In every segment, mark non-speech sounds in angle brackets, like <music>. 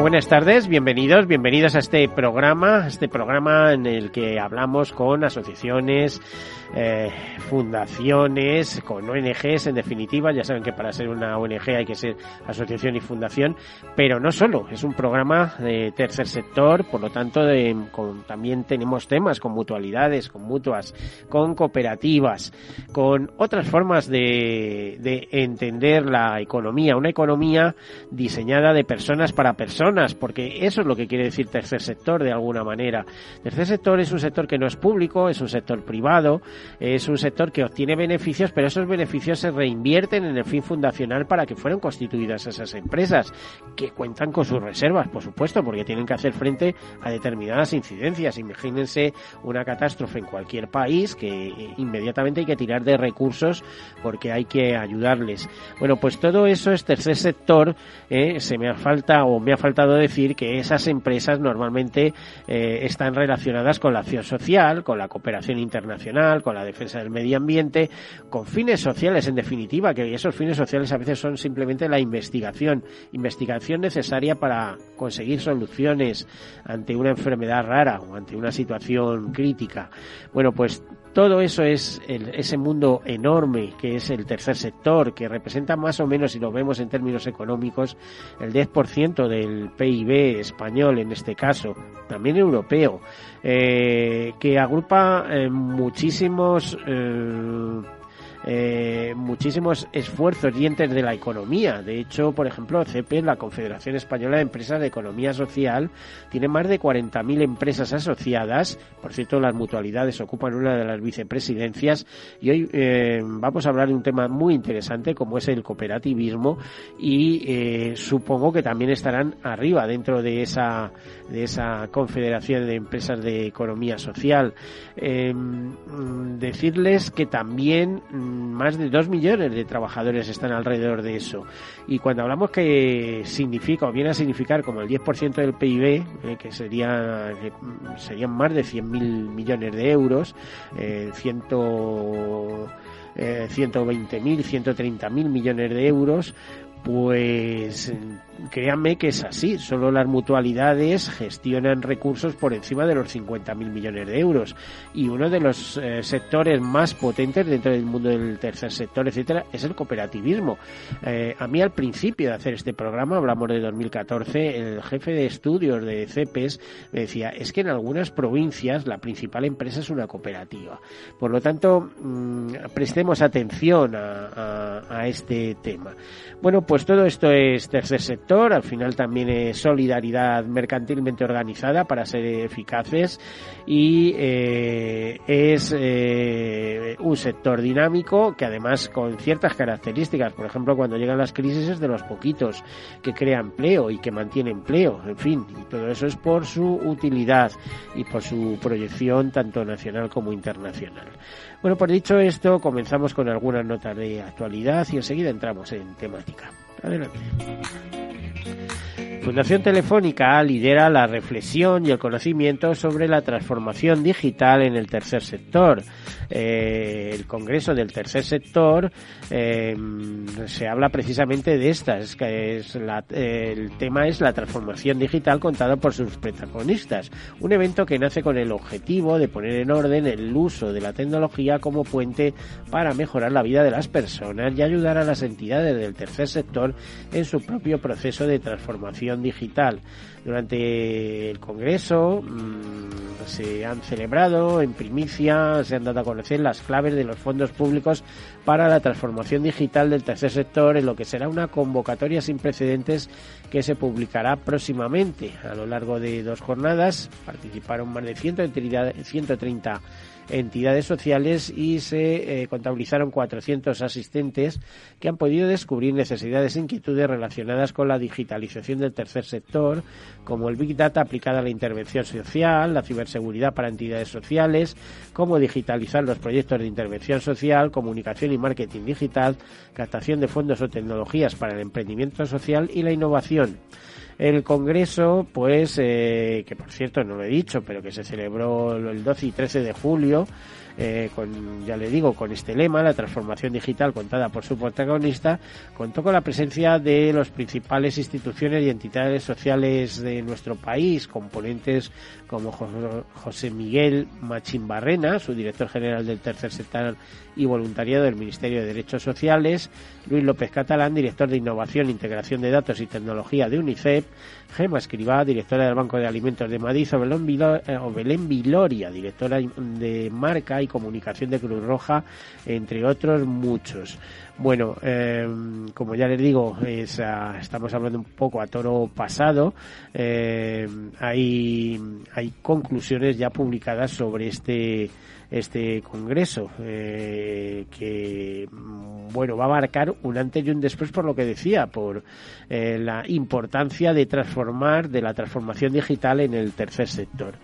Buenas tardes, bienvenidos, bienvenidos a este programa, este programa en el que hablamos con asociaciones, eh, fundaciones, con ONGs en definitiva. Ya saben que para ser una ONG hay que ser asociación y fundación, pero no solo, es un programa de tercer sector, por lo tanto también tenemos temas con mutualidades, con mutuas, con cooperativas, con otras formas de, de entender la economía, una economía diseñada de personas para personas, porque eso es lo que quiere decir tercer sector de alguna manera. Tercer sector es un sector que no es público, es un sector privado, es un sector que obtiene beneficios, pero esos beneficios se reinvierten en el fin fundacional para que fueran constituidas esas empresas, que cuentan con sus reservas, por supuesto, porque tienen que hacer frente a determinadas incidencias. Imagínense una catástrofe en cualquier país que inmediatamente hay que tirar de recursos porque hay que ayudarles. Bueno, pues todo eso es tercer sector. Eh, se me ha falta o me ha faltado decir que esas empresas normalmente eh, están relacionadas con la acción social, con la cooperación internacional, con la defensa del medio ambiente, con fines sociales en definitiva, que esos fines sociales a veces son simplemente la investigación, investigación necesaria para conseguir soluciones ante una enfermedad rara o ante una situación crítica. Bueno, pues todo eso es ese mundo enorme que es el tercer sector, que representa más o menos, si lo vemos en términos económicos, el 10% del PIB español en este caso, también europeo, eh, que agrupa eh, muchísimos eh, muchísimos esfuerzos dientes de la economía. De hecho, por ejemplo, CEPE, la Confederación Española de Empresas de Economía Social, tiene más de 40.000 empresas asociadas. Por cierto, las mutualidades ocupan una de las vicepresidencias. Y hoy eh, vamos a hablar de un tema muy interesante como es el cooperativismo y eh, supongo que también estarán arriba dentro de esa, de esa Confederación de Empresas de Economía Social. Mm, decirles que también más de dos millones de trabajadores están alrededor de eso. Y cuando hablamos que significa o viene a significar como el 10% del PIB, eh, que sería, serían más de 100.000 millones de euros, eh, ciento, eh, 120.000, 130.000 millones de euros, pues créanme que es así. Solo las mutualidades gestionan recursos por encima de los 50.000 millones de euros. Y uno de los eh, sectores más potentes dentro del mundo del tercer sector, etcétera, es el cooperativismo. Eh, a mí al principio de hacer este programa, hablamos de 2014, el jefe de estudios de CEPES me decía, es que en algunas provincias la principal empresa es una cooperativa. Por lo tanto, mm, prestemos atención a, a este tema. Bueno, pues todo esto es tercer sector al final también es solidaridad mercantilmente organizada para ser eficaces y eh, es eh, un sector dinámico que además con ciertas características, por ejemplo cuando llegan las crisis es de los poquitos que crea empleo y que mantiene empleo, en fin, y todo eso es por su utilidad y por su proyección tanto nacional como internacional. Bueno, por dicho esto, comenzamos con algunas notas de actualidad y enseguida entramos en temática. Adelante. Fundación Telefónica lidera la reflexión y el conocimiento sobre la transformación digital en el tercer sector. Eh, el Congreso del Tercer Sector eh, se habla precisamente de estas, es el tema es la transformación digital contada por sus protagonistas. Un evento que nace con el objetivo de poner en orden el uso de la tecnología como puente para mejorar la vida de las personas y ayudar a las entidades del tercer sector en su propio proceso de transformación digital. Durante el Congreso mm, se han celebrado en primicia, se han dado a conocer las claves de los fondos públicos para la transformación digital del tercer sector en lo que será una convocatoria sin precedentes que se publicará próximamente. A lo largo de dos jornadas participaron más de 130 entidades sociales y se eh, contabilizaron 400 asistentes que han podido descubrir necesidades e inquietudes relacionadas con la digitalización del tercer sector, como el Big Data aplicada a la intervención social, la ciberseguridad para entidades sociales, cómo digitalizar los proyectos de intervención social, comunicación y marketing digital, captación de fondos o tecnologías para el emprendimiento social y la innovación. El Congreso, pues, eh, que por cierto no lo he dicho, pero que se celebró el 12 y 13 de julio, eh, con, ya le digo, con este lema, la transformación digital contada por su protagonista, contó con la presencia de las principales instituciones y entidades sociales de nuestro país, componentes como José Miguel Machimbarrena, su director general del tercer sector y voluntariado del Ministerio de Derechos Sociales, Luis López Catalán, director de Innovación, Integración de Datos y Tecnología de UNICEF, Gema Escribá, directora del Banco de Alimentos de Madrid, o Belén Viloria, directora de Marca y Comunicación de Cruz Roja, entre otros muchos. Bueno, eh, como ya les digo, estamos hablando un poco a toro pasado. Eh, hay conclusiones ya publicadas sobre este este congreso eh, que bueno va a marcar un antes y un después por lo que decía por eh, la importancia de transformar de la transformación digital en el tercer sector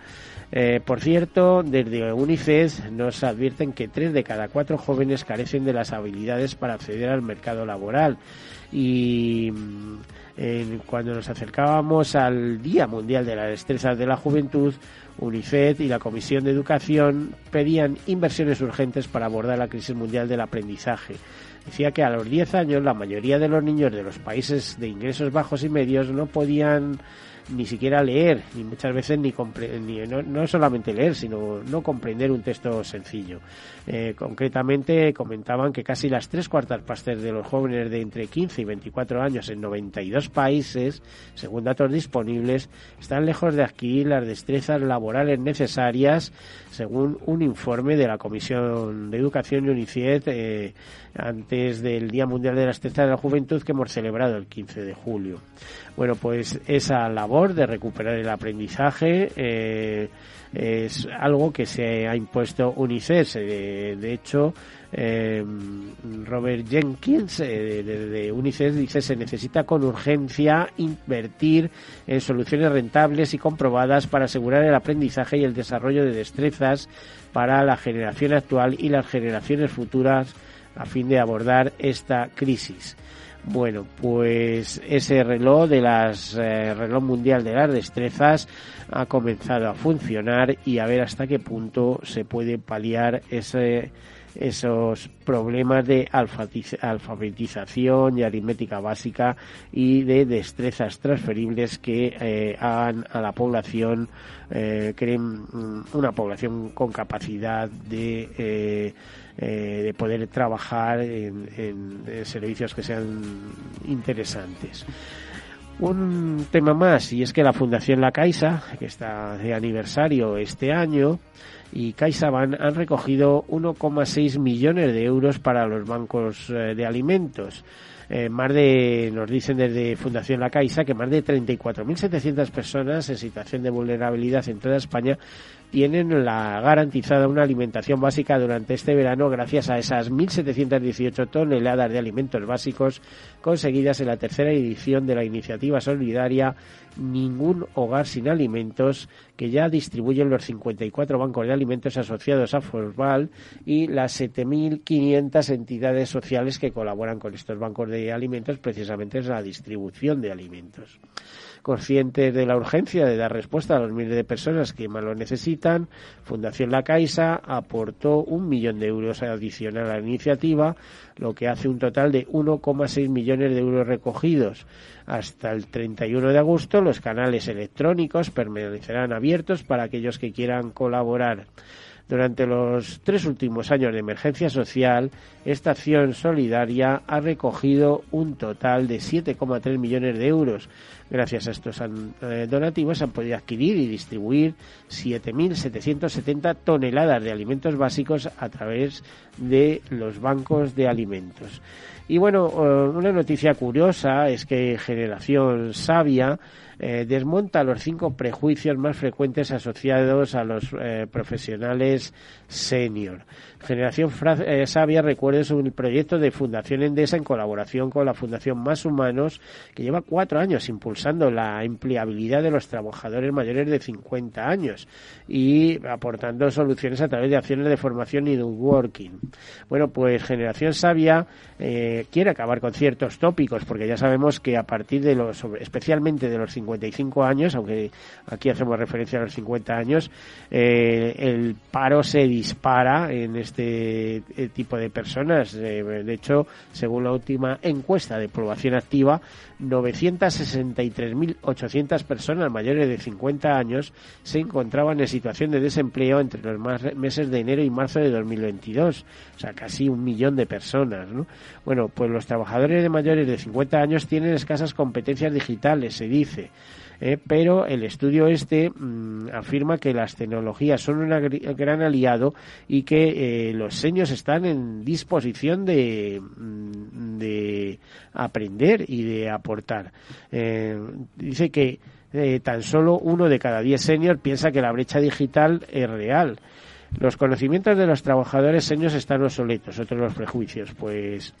eh, por cierto, desde UNICEF nos advierten que tres de cada cuatro jóvenes carecen de las habilidades para acceder al mercado laboral. Y mm, cuando nos acercábamos al Día Mundial de las Destrezas de la Juventud, UNICEF y la Comisión de Educación pedían inversiones urgentes para abordar la crisis mundial del aprendizaje. Decía que a los 10 años la mayoría de los niños de los países de ingresos bajos y medios no podían ni siquiera leer, ni muchas veces ni, ni no, no, solamente leer, sino no comprender un texto sencillo. Eh, concretamente comentaban que casi las tres cuartas partes de los jóvenes de entre 15 y 24 años en 92 países, según datos disponibles, están lejos de adquirir las destrezas laborales necesarias, según un informe de la Comisión de Educación y UNICEF eh, antes del Día Mundial de la Destrezas de la Juventud que hemos celebrado el 15 de julio. Bueno, pues esa labor de recuperar el aprendizaje eh, es algo que se ha impuesto UNICEF. de hecho, eh, Robert Jenkins eh, de, UNICEF dice se necesita con urgencia invertir en soluciones rentables y comprobadas para asegurar el aprendizaje y el desarrollo de destrezas para la generación actual y las generaciones futuras a fin de abordar esta crisis. Bueno, pues ese reloj de las eh, reloj mundial de las destrezas ha comenzado a funcionar y a ver hasta qué punto se puede paliar ese esos problemas de alfabetización y aritmética básica y de destrezas transferibles que eh, hagan a la población, eh, creen mm, una población con capacidad de, eh, de poder trabajar en, en servicios que sean interesantes. Un tema más, y es que la Fundación La Caixa, que está de aniversario este año, y CaixaBank han recogido 1,6 millones de euros para los bancos eh, de alimentos. Eh, más de, nos dicen desde Fundación La Caixa, que más de 34.700 personas en situación de vulnerabilidad en toda España tienen la garantizada una alimentación básica durante este verano gracias a esas 1.718 toneladas de alimentos básicos conseguidas en la tercera edición de la iniciativa solidaria Ningún Hogar Sin Alimentos, que ya distribuyen los 54 bancos de alimentos asociados a Forval y las 7.500 entidades sociales que colaboran con estos bancos de alimentos precisamente en la distribución de alimentos. Consciente de la urgencia de dar respuesta a los miles de personas que más lo necesitan, Fundación La Caixa aportó un millón de euros adicional a la iniciativa, lo que hace un total de 1,6 millones de euros recogidos. Hasta el 31 de agosto los canales electrónicos permanecerán abiertos para aquellos que quieran colaborar. Durante los tres últimos años de emergencia social, esta acción solidaria ha recogido un total de 7,3 millones de euros, Gracias a estos eh, donativos han podido adquirir y distribuir 7.770 toneladas de alimentos básicos a través de los bancos de alimentos. Y bueno, eh, una noticia curiosa es que Generación Sabia eh, desmonta los cinco prejuicios más frecuentes asociados a los eh, profesionales senior. Generación eh, Sabia recuerda sobre el proyecto de Fundación Endesa en colaboración con la Fundación Más Humanos, que lleva cuatro años impulsando la empleabilidad de los trabajadores mayores de 50 años y aportando soluciones a través de acciones de formación y de working. Bueno, pues Generación Sabia quiere acabar con ciertos tópicos, porque ya sabemos que a partir de los, especialmente de los 50 55 años, aunque aquí hacemos referencia a los 50 años, eh, el paro se dispara en este eh, tipo de personas. Eh, de hecho, según la última encuesta de población activa, 963.800 personas mayores de 50 años se encontraban en situación de desempleo entre los meses de enero y marzo de 2022. O sea, casi un millón de personas. ¿no? Bueno, pues los trabajadores de mayores de 50 años tienen escasas competencias digitales, se dice. ¿Eh? pero el estudio este mm, afirma que las tecnologías son un gran aliado y que eh, los seños están en disposición de, mm, de aprender y de aportar. Eh, dice que tan solo uno de cada diez seniors piensa que la brecha digital es real. Los conocimientos de los trabajadores seniors están obsoletos, otros los prejuicios, pues eh,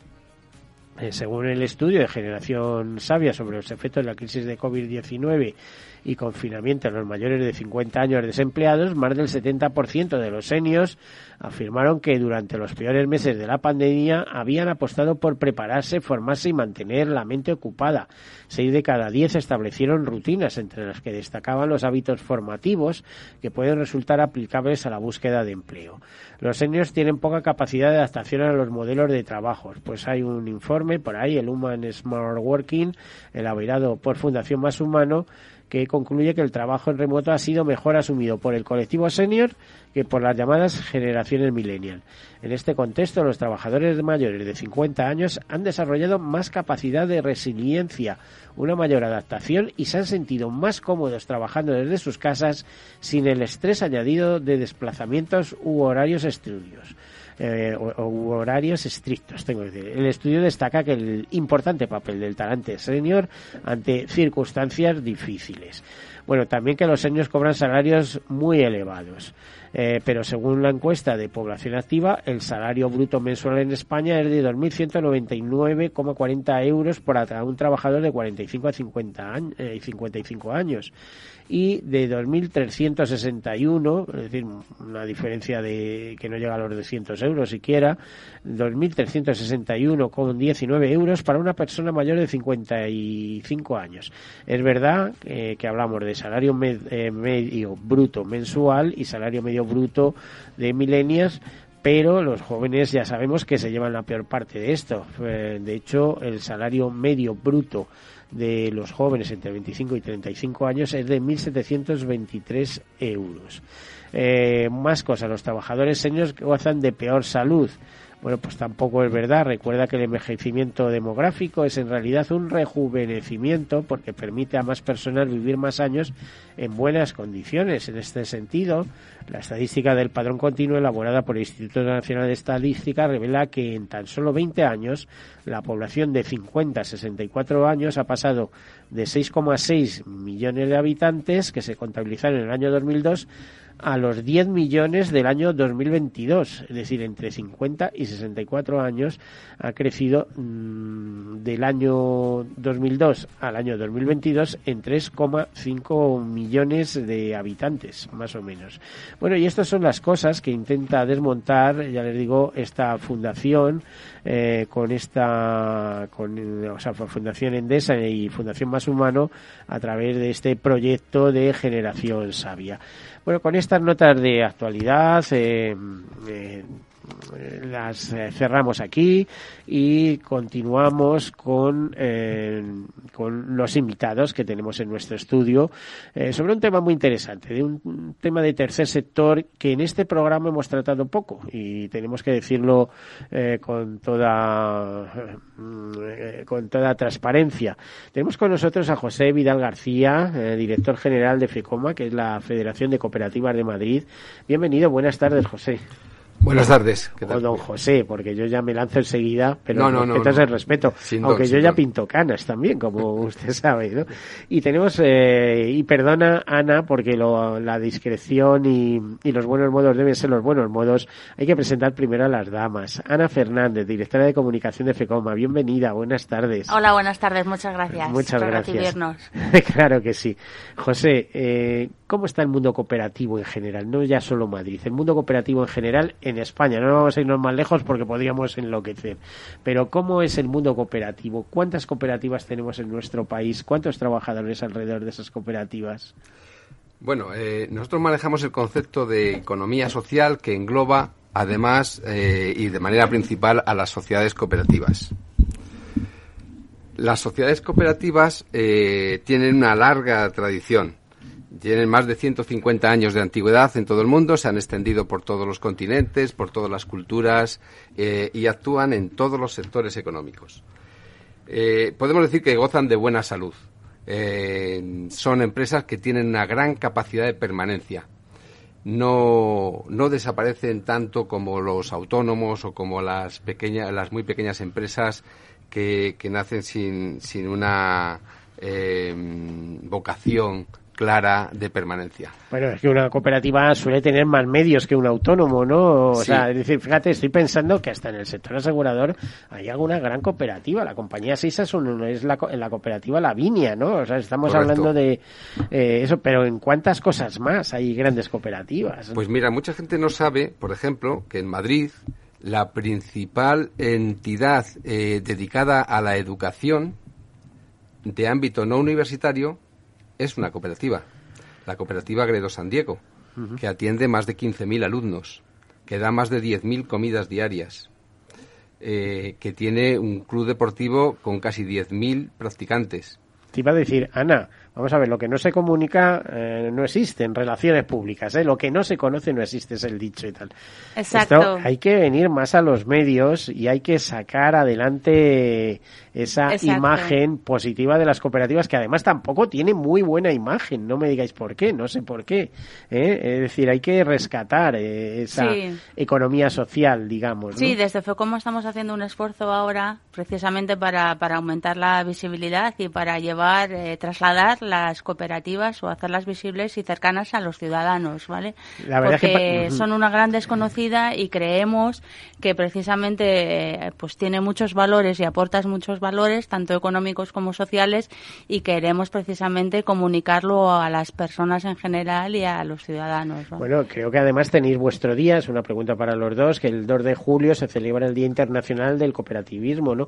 según el estudio de Generación Sabia sobre los efectos de la crisis de COVID-19 y confinamiento en los mayores de 50 años desempleados, más del 70% de los senios afirmaron que durante los peores meses de la pandemia habían apostado por prepararse, formarse y mantener la mente ocupada. Seis de cada diez establecieron rutinas, entre las que destacaban los hábitos formativos que pueden resultar aplicables a la búsqueda de empleo. Los seniors tienen poca capacidad de adaptación a los modelos de trabajo, pues hay un informe por ahí, el Human Smart Working, elaborado por Fundación Más Humano, que concluye que el trabajo en remoto ha sido mejor asumido por el colectivo senior que por las llamadas generaciones millennial. En este contexto, los trabajadores mayores de 50 años han desarrollado más capacidad de resiliencia, una mayor adaptación y se han sentido más cómodos trabajando desde sus casas sin el estrés añadido de desplazamientos u horarios estudios eh, o, horarios estrictos. Tengo que decir. El estudio destaca que el importante papel del talante senior ante circunstancias difíciles. Bueno, también que los seniors cobran salarios muy elevados. Eh, pero según la encuesta de población activa, el salario bruto mensual en España es de 2.199,40 euros por un trabajador de 45 a 50 años, eh, 55 años y de 2.361, es decir, una diferencia de que no llega a los 200 euros siquiera, 2.361,19 euros para una persona mayor de 55 años. Es verdad eh, que hablamos de salario eh, medio bruto mensual y salario medio bruto de milenias, pero los jóvenes ya sabemos que se llevan la peor parte de esto. Eh, de hecho, el salario medio bruto de los jóvenes entre 25 y 35 años es de 1.723 euros. Eh, más cosas, los trabajadores seniors gozan de peor salud. Bueno, pues tampoco es verdad. Recuerda que el envejecimiento demográfico es en realidad un rejuvenecimiento porque permite a más personas vivir más años en buenas condiciones. En este sentido, la estadística del padrón continuo elaborada por el Instituto Nacional de Estadística revela que en tan solo 20 años la población de 50 a 64 años ha pasado de 6,6 millones de habitantes que se contabilizaron en el año 2002 a los 10 millones del año 2022, es decir, entre 50 y 64 años ha crecido mm, del año 2002 al año 2022 en 3,5 millones de habitantes, más o menos. Bueno, y estas son las cosas que intenta desmontar, ya les digo, esta fundación eh, con esta, con, o sea, Fundación Endesa y Fundación Más Humano a través de este proyecto de generación sabia. Bueno, con estas notas de actualidad, eh, eh, las eh, cerramos aquí y continuamos con, eh, con los invitados que tenemos en nuestro estudio sobre un tema muy interesante, de un tema de tercer sector que en este programa hemos tratado poco y tenemos que decirlo con toda con toda transparencia. Tenemos con nosotros a José Vidal García, director general de FECOMA, que es la Federación de Cooperativas de Madrid. Bienvenido, buenas tardes, José. Buenas tardes. O don José, porque yo ya me lanzo enseguida, pero no, no, no, el respeto. Aunque yo ya pinto canas también, como <laughs> usted sabe, ¿no? Y tenemos, eh, y perdona Ana, porque lo, la discreción y, y, los buenos modos deben ser los buenos modos. Hay que presentar primero a las damas. Ana Fernández, directora de comunicación de FECOMA. Bienvenida, buenas tardes. Hola, buenas tardes, muchas gracias. Muchas gracias. <laughs> claro que sí. José, eh, ¿cómo está el mundo cooperativo en general? No ya solo Madrid, el mundo cooperativo en general en España. No vamos a irnos más lejos porque podríamos enloquecer. Pero ¿cómo es el mundo cooperativo? ¿Cuántas cooperativas tenemos en nuestro país? ¿Cuántos trabajadores alrededor de esas cooperativas? Bueno, eh, nosotros manejamos el concepto de economía social que engloba además eh, y de manera principal a las sociedades cooperativas. Las sociedades cooperativas eh, tienen una larga tradición tienen más de 150 años de antigüedad en todo el mundo, se han extendido por todos los continentes, por todas las culturas eh, y actúan en todos los sectores económicos. Eh, podemos decir que gozan de buena salud. Eh, son empresas que tienen una gran capacidad de permanencia. No, no desaparecen tanto como los autónomos o como las pequeñas, las muy pequeñas empresas que, que nacen sin, sin una vocación clara de permanencia. Bueno, es que una cooperativa suele tener más medios que un autónomo, ¿no? O sea, es decir, fíjate, estoy pensando que hasta en el sector asegurador hay alguna gran cooperativa. La compañía Sisa es, es la, la cooperativa Lavinia, ¿no? O sea, estamos hablando de eh, eso, pero ¿en cuántas cosas más hay grandes cooperativas? Pues mira, mucha gente no sabe, por ejemplo, que en Madrid la principal entidad eh, dedicada a la educación de ámbito no universitario es una cooperativa, la cooperativa Gredo San Diego, que atiende más de 15.000 alumnos, que da más de 10.000 comidas diarias, eh, que tiene un club deportivo con casi 10.000 practicantes. Te iba a decir, Ana, Vamos a ver, lo que no se comunica eh, no existe en relaciones públicas, ¿eh? lo que no se conoce no existe, es el dicho y tal. Exacto. hay que venir más a los medios y hay que sacar adelante esa imagen positiva de las cooperativas, que además tampoco tiene muy buena imagen, no me digáis por qué, no sé por qué. ¿eh? Es decir, hay que rescatar eh, esa economía social, digamos. Sí, desde FECOMO estamos haciendo un esfuerzo ahora precisamente para, para aumentar la visibilidad y para llevar, eh, las cooperativas o hacerlas visibles y cercanas a los ciudadanos, ¿vale? Porque son una gran desconocida y creemos que precisamente eh, pues tiene muchos valores y aportas muchos valores, tanto económicos como sociales, y queremos precisamente comunicarlo a las personas en general y a los ciudadanos. Bueno, creo que además tenéis vuestro día, es una pregunta para los dos, que el 2 de julio se celebra el Día Internacional del Cooperativismo, ¿no?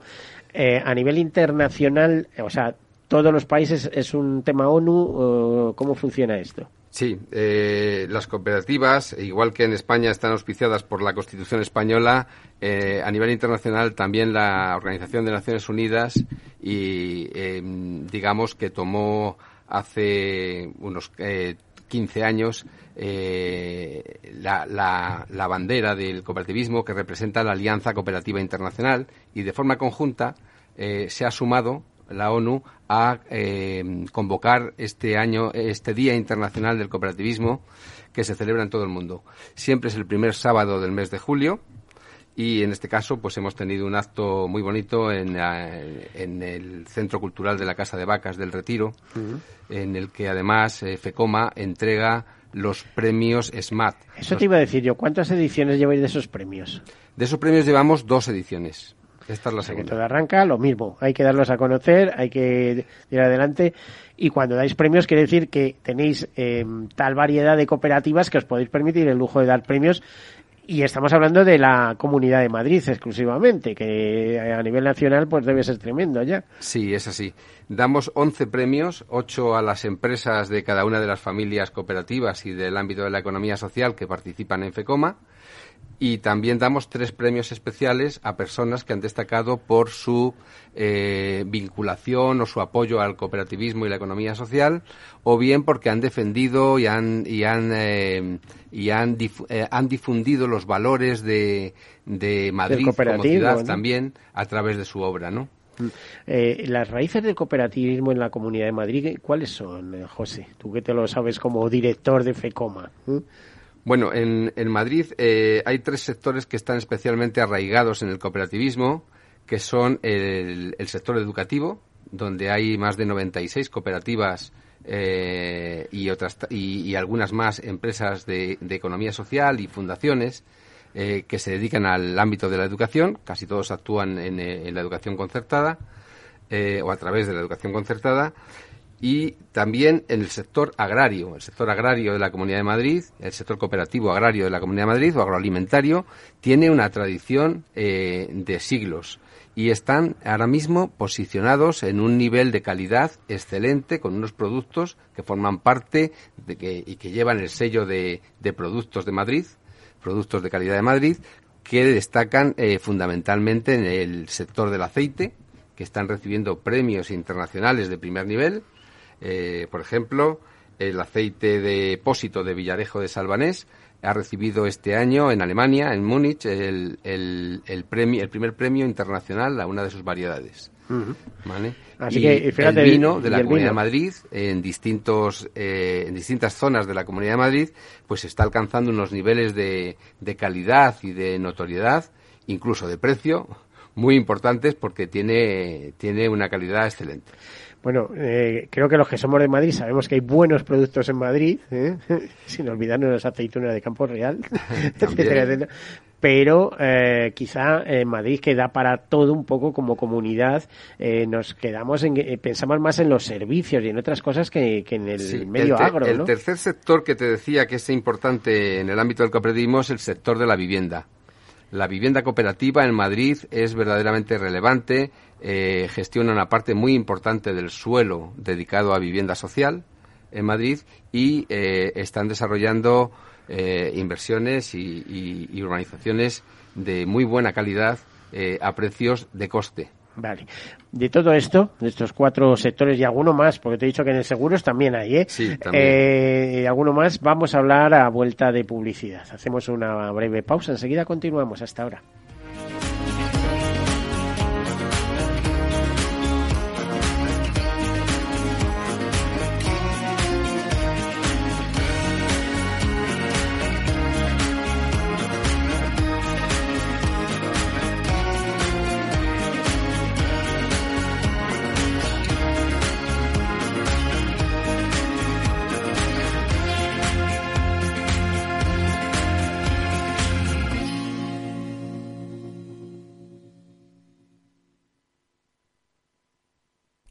Eh, a nivel internacional, o sea, todos los países es un tema ONU. ¿Cómo funciona esto? Sí, eh, las cooperativas, igual que en España están auspiciadas por la Constitución española, eh, a nivel internacional también la Organización de Naciones Unidas y em, digamos que tomó hace unos 15 eh, años la, la, bandera del cooperativismo que representa la Alianza Cooperativa Internacional y de forma conjunta se ha sumado la ONU a eh, convocar este año, este Día Internacional del Cooperativismo, que se celebra en todo el mundo. Siempre es el primer sábado del mes de julio y en este caso pues hemos tenido un acto muy bonito en, eh, el Centro Cultural de la Casa de Vacas del Retiro, en el que además eh, FECOMA entrega los premios SMAT. Eso te iba a decir yo, ¿cuántas ediciones lleváis de esos premios? De esos premios llevamos dos ediciones. Esta es la segunda. Que todo arranca lo mismo. Hay que darlos a conocer, hay que ir adelante. Y cuando dais premios, quiere decir que tenéis em, tal variedad de cooperativas que os podéis permitir el lujo de dar premios Y estamos hablando de la Comunidad de Madrid exclusivamente, que a nivel nacional pues debe ser tremendo ya. Sí, es así. Damos 11 premios, 8 a las empresas de cada una de las familias cooperativas y del ámbito de la economía social que participan en FECOMA y también damos tres premios especiales a personas que han destacado por su eh, vinculación o su apoyo al cooperativismo y la economía social, o bien porque han defendido y han y han eh, y han, eh, han, difundido los valores de, de Madrid como ciudad también a través de su obra, ¿no? Mm. las raíces del cooperativismo en la Comunidad de Madrid, ¿cuáles son, José? Tú que te lo sabes como director de FECOMA. Bueno, en, en Madrid eh, hay tres sectores que están especialmente arraigados en el cooperativismo, que son el, sector educativo, donde hay más de 96 cooperativas eh, y, otras, y, algunas más empresas de, economía social y fundaciones eh, que se dedican al ámbito de la educación. Casi todos actúan en, en la educación concertada o a través de la educación concertada y también en el sector agrario, el sector agrario de la Comunidad de Madrid, el sector cooperativo agrario de la Comunidad de Madrid o agroalimentario, tiene una tradición eh, de siglos y están ahora mismo posicionados en un nivel de calidad excelente con unos productos que forman parte de que, y que llevan el sello de, productos de Madrid, productos de calidad de Madrid, que destacan eh, fundamentalmente en el sector del aceite, que están recibiendo premios internacionales de primer nivel eh, por ejemplo, el aceite de pósito de Villarejo de Salvanés ha recibido este año en Alemania, en Múnich, el, el, premio, el primer premio internacional a una de sus variedades. Así que, el vino de la Comunidad de Madrid, en distintos, eh, en distintas zonas de la Comunidad de Madrid, pues está alcanzando unos niveles de, de calidad y de notoriedad, incluso de precio, muy importantes porque tiene, tiene una calidad excelente. Bueno, eh, creo que los que somos de Madrid sabemos que hay buenos productos en Madrid, ¿eh? <laughs> sin olvidarnos las aceitunas de Campo Real, <laughs> etcétera, Pero eh, quizá en Madrid queda para todo un poco como comunidad. nos quedamos en, pensamos más en los servicios y en otras cosas que, en el medio agro. El tercer sector que te decía que es importante en el ámbito del cooperativismo es el sector de la vivienda. La vivienda cooperativa en Madrid es verdaderamente relevante, eh, gestiona una parte muy importante del suelo dedicado a vivienda social en Madrid y eh, están desarrollando eh, inversiones y, y, urbanizaciones de muy buena calidad a precios de coste. Vale. De todo esto, de estos cuatro sectores y alguno más, porque te he dicho que en el seguros también hay, ¿eh? Sí, también. Eh, alguno más, vamos a hablar a vuelta de publicidad. Hacemos una breve pausa, enseguida continuamos. Hasta ahora.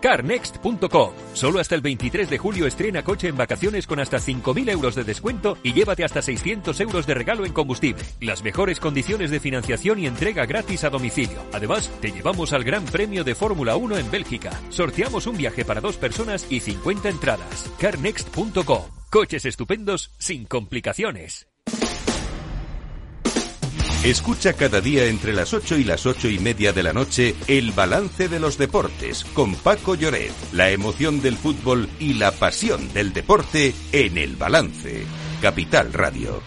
Carnext.com. Solo hasta el 23 de julio estrena coche en vacaciones con hasta 5.000 euros de descuento y llévate hasta 600 euros de regalo en combustible. Las mejores condiciones de financiación y entrega gratis a domicilio. Además, te llevamos al Gran Premio de Fórmula 1 en Bélgica. Sorteamos un viaje para dos personas y 50 entradas. Carnext.com. Coches estupendos sin complicaciones. Escucha cada día entre las 8 y las ocho y media de la noche el balance de los deportes con Paco Lloret, la emoción del fútbol y la pasión del deporte en el balance. Capital Radio.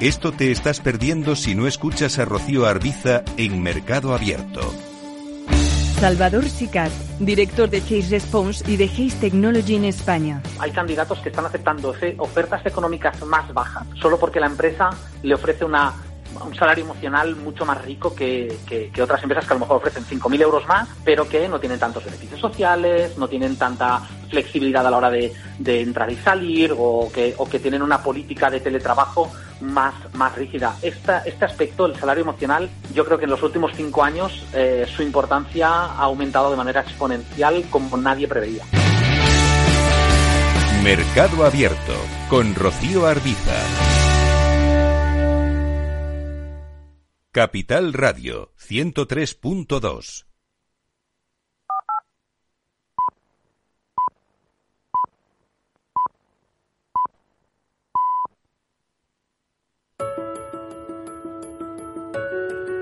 Esto te estás perdiendo si no escuchas a Rocío Arbiza en Mercado Abierto. Salvador Sicat, director de Chase Response y de Haze Technology en España. Hay candidatos que están aceptando ofertas económicas más bajas solo porque la empresa le ofrece una un salario emocional mucho más rico que, que, otras empresas que a lo mejor ofrecen 5.000 euros más, pero que no tienen tantos beneficios sociales, no tienen tanta flexibilidad a la hora de, de entrar y salir o que, o que tienen una política de teletrabajo más, más rígida. Esta, este aspecto, el salario emocional, yo creo que en los últimos cinco años eh, su importancia ha aumentado de manera exponencial como nadie preveía. Mercado Abierto con Rocío Arbiza. Capital Radio 103.2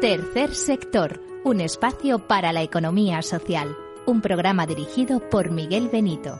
Tercer sector, un espacio para la economía social. Un programa dirigido por Miguel Benito.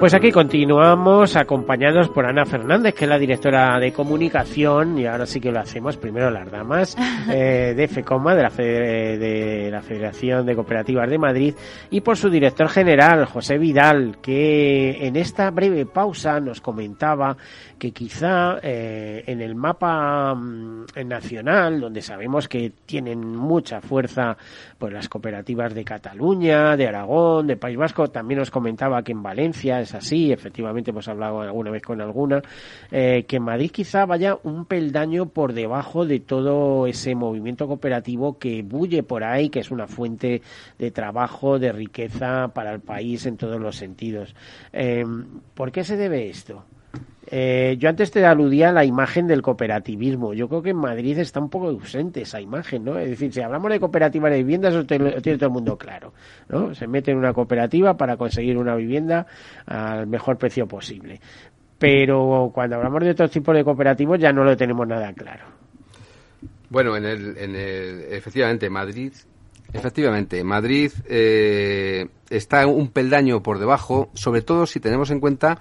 Pues aquí continuamos acompañados por Ana Fernández, que es la directora de comunicación, y ahora sí que lo hacemos, primero las damas, <laughs> eh, de FECOMA, de la, de la Federación de Cooperativas de Madrid, y por su director general, José Vidal, que en esta breve pausa nos comentaba que quizá eh, en el mapa mm, nacional, donde sabemos que tienen mucha fuerza pues las cooperativas de Cataluña, de Aragón, de País Vasco, también nos comentaba que en Valencia, así, efectivamente hemos hablado alguna vez con alguna, eh, que Madrid quizá vaya un peldaño por debajo de todo ese movimiento cooperativo que bulle por ahí, que es una fuente de trabajo, de riqueza para el país en todos los sentidos. Eh, ¿Por qué se debe esto? Eh, yo antes te aludía a la imagen del cooperativismo. Yo creo que en Madrid está un poco ausente esa imagen, ¿no? Es decir, si hablamos de cooperativa de viviendas, eso tiene todo el mundo claro, ¿no? Se mete en una cooperativa para conseguir una vivienda al mejor precio posible. Pero cuando hablamos de otros tipos de cooperativos ya no lo tenemos nada claro. Bueno, en el, en el, efectivamente, Madrid Efectivamente, Madrid eh, está un peldaño por debajo, sobre todo si tenemos en cuenta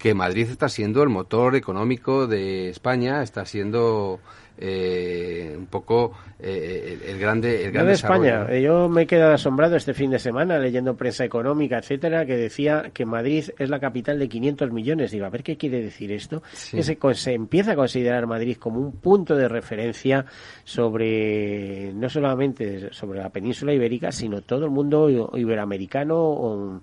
que Madrid está siendo el motor económico de España, está siendo eh, un poco eh, el, grande el de España. Yo me he quedado asombrado este fin de semana leyendo prensa económica, etcétera, que decía que Madrid es la capital de 500 millones. Digo, a ver qué quiere decir esto. Que se, se, empieza a considerar Madrid como un punto de referencia sobre no solamente sobre la península ibérica, sino todo el mundo iberoamericano. O,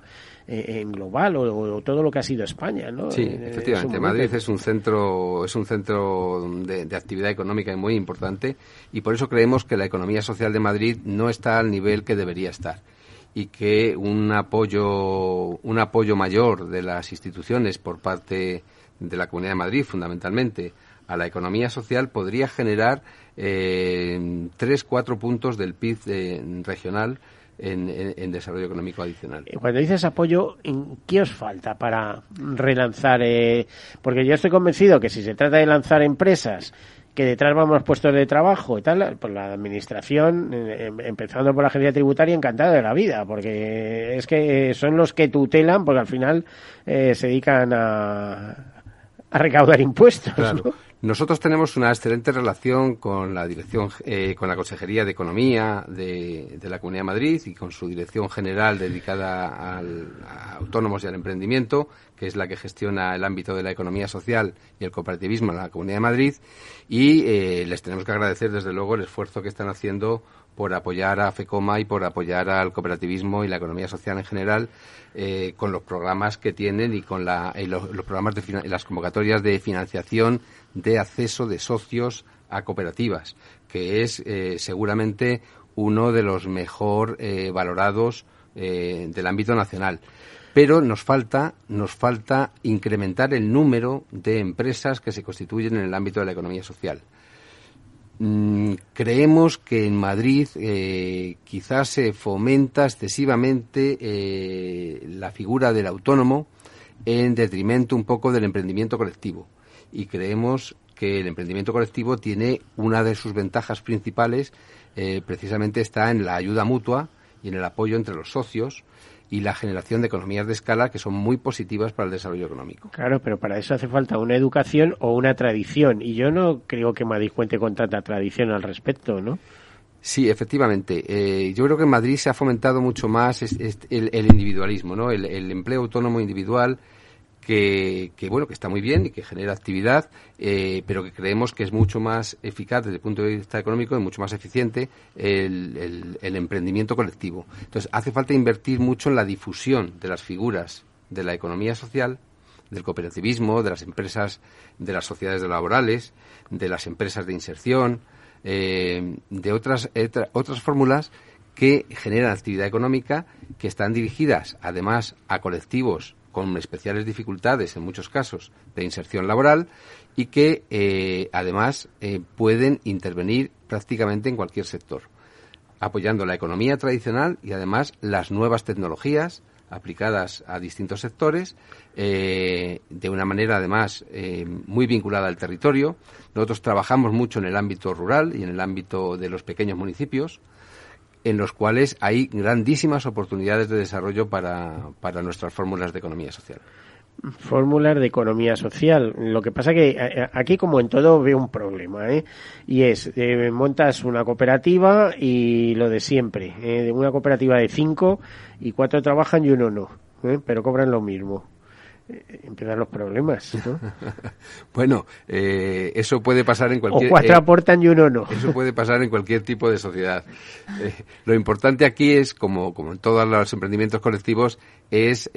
eh, en global o, todo lo que ha sido España, ¿no? Sí, efectivamente. Madrid es un centro es un centro de, actividad económica muy importante y por eso creemos que la economía social de Madrid no está al nivel que debería estar y que un apoyo un apoyo mayor de las instituciones por parte de la Comunidad de Madrid, fundamentalmente, a la economía social podría generar eh, tres, cuatro puntos del PIB eh, regional en, desarrollo económico adicional. Eh, cuando dices apoyo, ¿qué os falta para relanzar? Eh, porque yo estoy convencido que si se trata de lanzar empresas que detrás vamos los puestos de trabajo y tal, pues la administración, eh, em, empezando por la agencia tributaria, encantada de la vida, porque es que son los que tutelan, porque al final se dedican a, a recaudar impuestos. Nosotros tenemos una excelente relación con la dirección, eh, con la Consejería de Economía de, la Comunidad de Madrid y con su dirección general dedicada a autónomos y al emprendimiento, que es la que gestiona el ámbito de la economía social y el cooperativismo en la Comunidad de Madrid. Y eh, les tenemos que agradecer, desde luego, el esfuerzo que están haciendo por apoyar a FECOMA y por apoyar al cooperativismo y la economía social en general eh, con los programas que tienen y con la, los, programas de las convocatorias de financiación de acceso de socios a cooperativas, que es eh, seguramente uno de los mejor eh, valorados del ámbito nacional. Pero nos falta, nos falta incrementar el número de empresas que se constituyen en el ámbito de la economía social. Mm, creemos que en Madrid eh, quizás se fomenta excesivamente eh, la figura del autónomo en detrimento un poco del emprendimiento colectivo. Y creemos que el emprendimiento colectivo tiene una de sus ventajas principales, eh, precisamente está en la ayuda mutua y en el apoyo entre los socios y la generación de economías de escala que son muy positivas para el desarrollo económico. Claro, pero para eso hace falta una educación o una tradición. Y yo no creo que Madrid cuente con tanta tradición al respecto, ¿no? Sí, efectivamente. Eh, yo creo que en Madrid se ha fomentado mucho más el, individualismo, ¿no? El, empleo autónomo individual que, bueno, que está muy bien y que genera actividad, eh, pero que creemos que es mucho más eficaz desde el punto de vista económico y mucho más eficiente el, emprendimiento colectivo. Entonces, hace falta invertir mucho en la difusión de las figuras de la economía social del cooperativismo, de las empresas, de las sociedades laborales, de las empresas de inserción, eh, de otras, otras fórmulas que generan actividad económica, que están dirigidas además a colectivos con especiales dificultades, en muchos casos, de inserción laboral y que eh, además eh, pueden intervenir prácticamente en cualquier sector, apoyando la economía tradicional y además las nuevas tecnologías, aplicadas a distintos sectores, eh, de una manera además muy vinculada al territorio. Nosotros trabajamos mucho en el ámbito rural y en el ámbito de los pequeños municipios, en los cuales hay grandísimas oportunidades de desarrollo para, para nuestras fórmulas de economía social fórmulas de economía social. Lo que pasa que eh, aquí, como en todo, veo un problema, ¿eh? Y es, montas una cooperativa y lo de siempre. Eh, una cooperativa de cinco y cuatro trabajan y uno no, ¿eh? pero cobran lo mismo. Eh, empiezan los problemas. ¿no? <laughs> bueno, eh, eso puede pasar en cualquier. O cuatro aportan y uno no. <laughs> Eso puede pasar en cualquier tipo de sociedad. <laughs> lo importante aquí es, como, como en todos los emprendimientos colectivos, es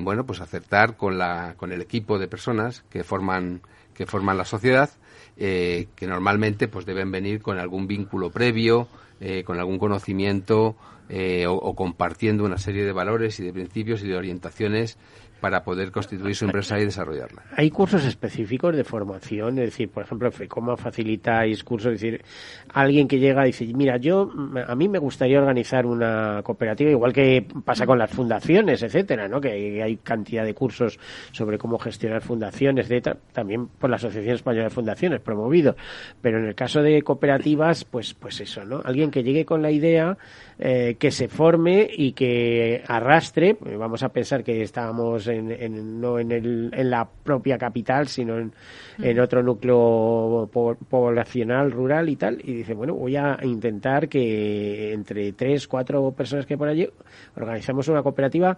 bueno, pues acertar con la, con el equipo de personas que forman que forman la sociedad, que normalmente pues deben venir con algún vínculo previo, con algún conocimiento eh, o, compartiendo una serie de valores y de principios y de orientaciones para poder constituir su empresa y desarrollarla. ¿Hay cursos específicos de formación? Es decir, por ejemplo, ¿cómo facilitáis cursos? Es decir, alguien que llega y dice, mira, yo, a mí me gustaría organizar una cooperativa, igual que pasa con las fundaciones, etcétera, ¿no? Que hay cantidad de cursos sobre cómo gestionar fundaciones, etcétera, también por la Asociación Española de Fundaciones, promovido. Pero en el caso de cooperativas, pues, pues eso, ¿no? Alguien que llegue con la idea, eh, que se forme y que arrastre, vamos a pensar que estábamos no en, el, en la propia capital, sino en, en otro núcleo poblacional, rural y tal, y dice, bueno, voy a intentar que entre tres, cuatro personas que por allí organizamos una cooperativa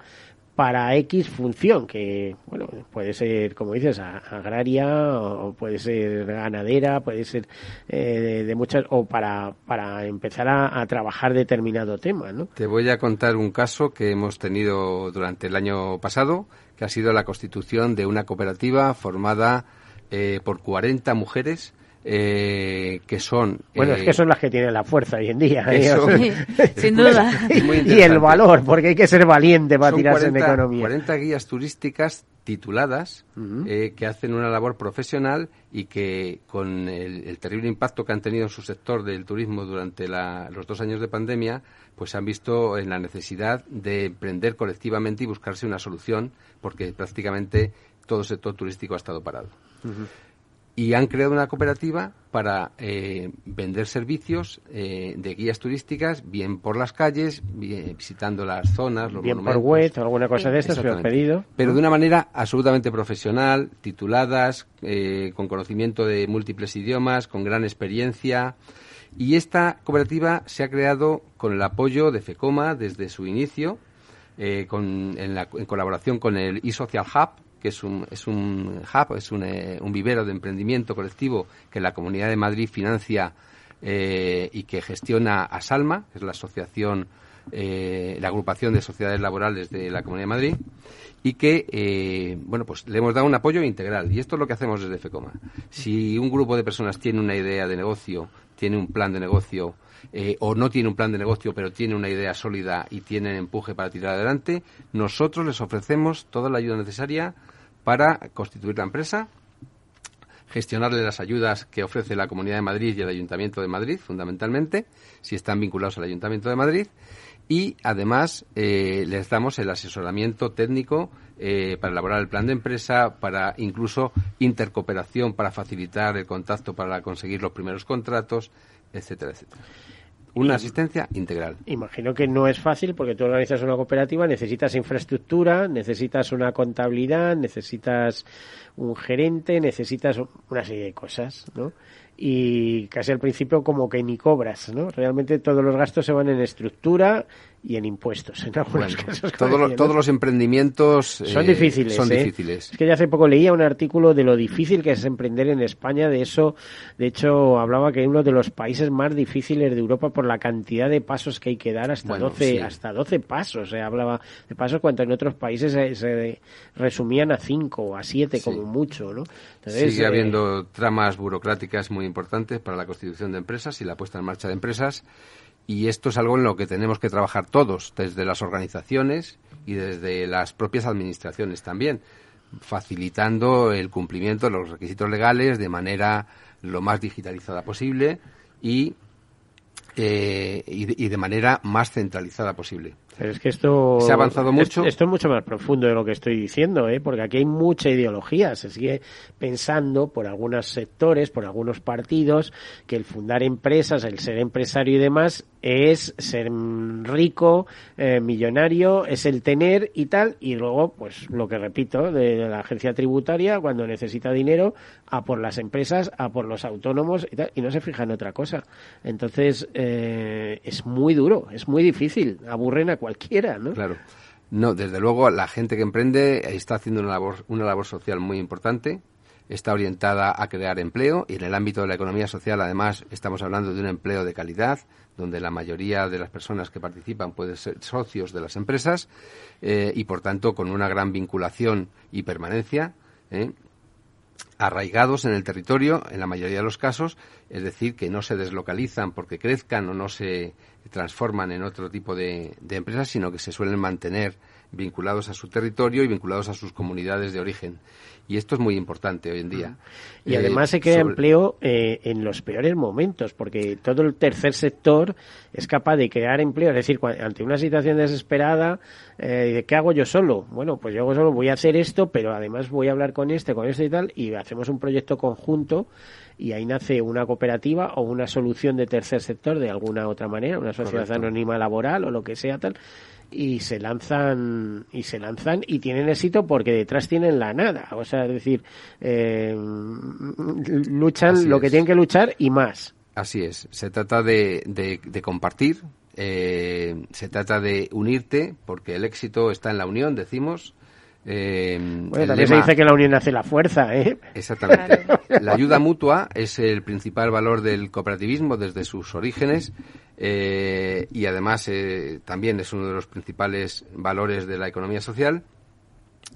para X función, que bueno, puede ser, como dices, agraria, o puede ser ganadera, puede ser eh, de, muchas, o para, para empezar a, trabajar determinado tema, ¿no? Te voy a contar un caso que hemos tenido durante el año pasado, que ha sido la constitución de una cooperativa formada eh, por 40 mujeres eh, que son... Bueno, es que eh, son las que tienen la fuerza hoy en día. ¿eh? <laughs> <laughs> sin duda. y, el valor, porque hay que ser valiente para tirarse en economía. 40 guías turísticas tituladas que hacen una labor profesional y que con el, terrible impacto que han tenido en su sector del turismo durante los dos años de pandemia, pues han visto en la necesidad de emprender colectivamente y buscarse una solución porque prácticamente todo el sector turístico ha estado parado y han creado una cooperativa para eh, vender servicios eh, de guías turísticas, bien por las calles, visitando las zonas, los bien por web o alguna cosa de estas, pero pedido. Pero de una manera absolutamente profesional, tituladas, eh, con conocimiento de múltiples idiomas, con gran experiencia. Y esta cooperativa se ha creado con el apoyo de FECOMA desde su inicio, con, en, la, en colaboración con el eSocial Hub, que es un, es un hub, es un, eh, un vivero de emprendimiento colectivo que la Comunidad de Madrid financia eh, y que gestiona ASALMA, que es la asociación, eh, la agrupación de sociedades laborales de la Comunidad de Madrid, y que, bueno, pues le hemos dado un apoyo integral. Y esto es lo que hacemos desde FECOMA. Si un grupo de personas tiene una idea de negocio, tiene un plan de negocio, o no tiene un plan de negocio, pero tiene una idea sólida y tiene empuje para tirar adelante, nosotros les ofrecemos toda la ayuda necesaria para constituir la empresa, gestionarle las ayudas que ofrece la Comunidad de Madrid y el Ayuntamiento de Madrid, fundamentalmente, si están vinculados al Ayuntamiento de Madrid, y además eh, les damos el asesoramiento técnico eh, para elaborar el plan de empresa, para incluso intercooperación, para facilitar el contacto para conseguir los primeros contratos, etcétera, etcétera. Una asistencia integral. Imagino que no es fácil porque tú organizas una cooperativa, necesitas infraestructura, necesitas una contabilidad, necesitas un gerente, necesitas una serie de cosas, ¿no? y casi al principio como que ni cobras, ¿no? Realmente todos los gastos se van en estructura y en impuestos, en algunos casos. todos los emprendimientos son eh, difíciles. Son ¿eh? difíciles. Es que ya hace poco leía un artículo de lo difícil que es emprender en España. De eso, de hecho, hablaba que es uno de los países más difíciles de Europa por la cantidad de pasos que hay que dar, hasta 12, hasta 12 pasos. Se hablaba de pasos cuando en otros países se, resumían a 5 o a 7 como mucho, ¿no? Sigue eh, habiendo tramas burocráticas muy importantes para la constitución de empresas y la puesta en marcha de empresas y esto es algo en lo que tenemos que trabajar todos, desde las organizaciones y desde las propias administraciones también, facilitando el cumplimiento de los requisitos legales de manera lo más digitalizada posible y, eh, y, de manera más centralizada posible. Pero es que esto... Se ha avanzado mucho. Esto es mucho más profundo de lo que estoy diciendo, ¿eh? porque aquí hay mucha ideología. Se sigue pensando por algunos sectores, por algunos partidos, que el fundar empresas, el ser empresario y demás es ser rico, eh, millonario, es el tener y tal. Y luego, pues lo que repito, de la agencia tributaria, cuando necesita dinero, a por las empresas, a por los autónomos y tal. Y no se fija en otra cosa. Entonces, eh, es muy duro, es muy difícil. Aburren a cualquiera, ¿no? Claro. No, desde luego la gente que emprende está haciendo una labor, una labor social muy importante, está orientada a crear empleo y en el ámbito de la economía social además estamos hablando de un empleo de calidad donde la mayoría de las personas que participan pueden ser socios de las empresas eh, y por tanto con una gran vinculación y permanencia. ¿eh? arraigados en el territorio en la mayoría de los casos, es decir, que no se deslocalizan porque crezcan o no se transforman en otro tipo de, empresas, sino que se suelen mantener vinculados a su territorio y vinculados a sus comunidades de origen. Y esto es muy importante hoy en día. Y además se crea empleo eh, en los peores momentos, porque todo el tercer sector es capaz de crear empleo. Es decir, ante una situación desesperada, eh, ¿qué hago yo solo? Bueno, pues yo solo voy a hacer esto, pero además voy a hablar con este, con este y tal, y hacemos un proyecto conjunto y ahí nace una cooperativa o una solución de tercer sector de alguna otra manera, una sociedad anónima laboral o lo que sea tal y se lanzan y se lanzan y tienen éxito porque detrás tienen la nada. O sea es decir eh, luchan lo que tienen que luchar y más. Así es. Se trata de, de, compartir eh, se trata de unirte porque el éxito está en la unión decimos eh, bueno, también se dice que la unión hace la fuerza, ¿eh? Exactamente. La ayuda mutua es el principal valor del cooperativismo desde sus orígenes eh, y además eh, también es uno de los principales valores de la economía social.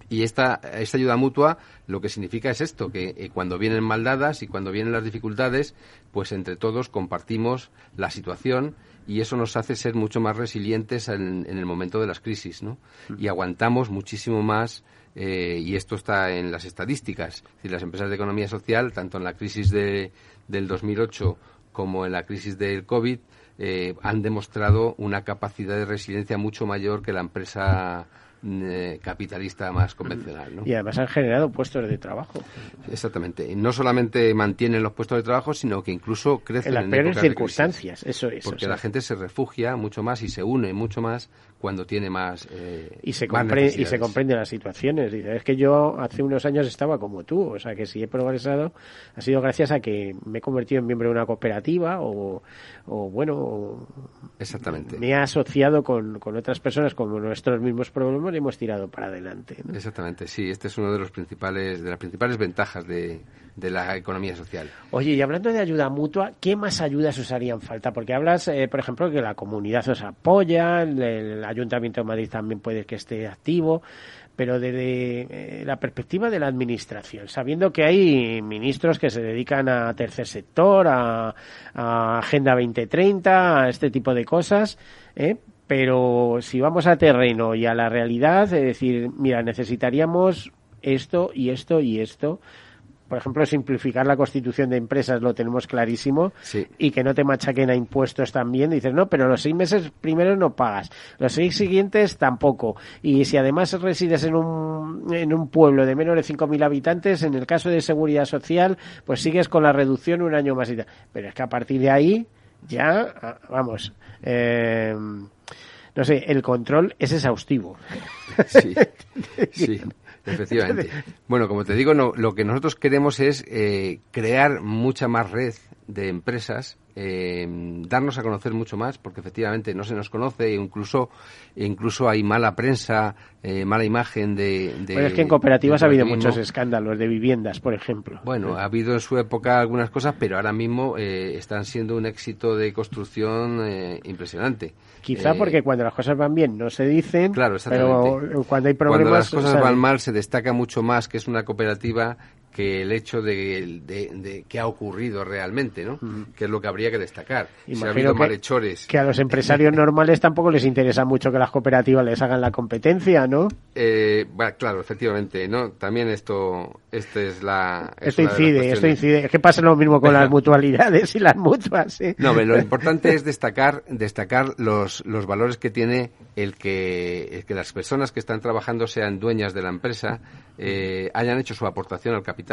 Y esta, esta ayuda mutua lo que significa es esto, que eh, cuando vienen maldadas y cuando vienen las dificultades, pues entre todos compartimos la situación y eso nos hace ser mucho más resilientes en, el momento de las crisis, ¿no? Y aguantamos muchísimo más, y esto está en las estadísticas, es las empresas de economía social, tanto en la crisis de, del 2008 como en la crisis del COVID, eh, han demostrado una capacidad de resiliencia mucho mayor que la empresa eh, capitalista más convencional. Y además han generado puestos de trabajo. Exactamente. No solamente mantienen los puestos de trabajo, sino que incluso crecen en las peores circunstancias. Eso es. Porque la gente se refugia mucho más y se une mucho más cuando tiene más. Eh, y, se comprende, y se comprende las situaciones. Dice, es que yo hace unos años estaba como tú. O sea, que si he progresado ha sido gracias a que me he convertido en miembro de una cooperativa o, o bueno. Exactamente. Me he asociado con, con otras personas con nuestros mismos problemas hemos tirado para adelante. Exactamente, sí, este es uno de los principales, de las principales ventajas de, la economía social. Oye, y hablando de ayuda mutua, ¿qué más ayudas os harían falta? Porque hablas, eh, por ejemplo, que la comunidad os apoya, el, Ayuntamiento de Madrid también puede que esté activo, pero desde eh, la perspectiva de la administración, sabiendo que hay ministros que se dedican a tercer sector, a, a Agenda 2030, a este tipo de cosas, ¿eh? pero si vamos a terreno y a la realidad, es decir, mira, necesitaríamos esto y esto y esto, por ejemplo, simplificar la constitución de empresas lo tenemos clarísimo Sí. y que no te machaquen a impuestos también. Dices, no, pero los seis meses primeros no pagas, los seis siguientes tampoco. Y si además resides en un, en un pueblo de menos de 5.000 habitantes, en el caso de seguridad social, pues sigues con la reducción un año más y tal. Pero es que a partir de ahí, ya, ah, vamos, eh, no sé, el control es exhaustivo. Sí, <laughs> sí, efectivamente. <laughs> Bueno, como te digo, no, lo que nosotros queremos es eh, crear mucha más red de empresas, eh, darnos a conocer mucho más, porque efectivamente no se nos conoce, e incluso, e incluso hay mala prensa, eh, mala imagen de, de- Bueno, es que en cooperativas ha habido muchos escándalos de viviendas, por ejemplo. Bueno, ha habido en su época algunas cosas, pero ahora mismo eh, están siendo un éxito de construcción impresionante. Quizá porque cuando las cosas van bien no se dicen, Claro, pero cuando hay problemas... Cuando las cosas salen. van mal se destaca mucho más que es una cooperativa que el hecho de, de, de que ha ocurrido realmente, ¿no? Que es lo que habría que destacar. si ha Imagino habido que- malhechores. Que a los empresarios <laughs> normales tampoco les interesa mucho que las cooperativas les hagan la competencia, ¿no? Eh, bueno, claro, efectivamente, ¿no? También esto, este es la. es Esto incide, esto incide. Es que pasa lo mismo con las <laughs> mutualidades y las mutuas. ¿eh? No, lo importante es destacar, destacar los, los valores que tiene el que, el que las personas que están trabajando sean dueñas de la empresa, eh, hayan hecho su aportación al capital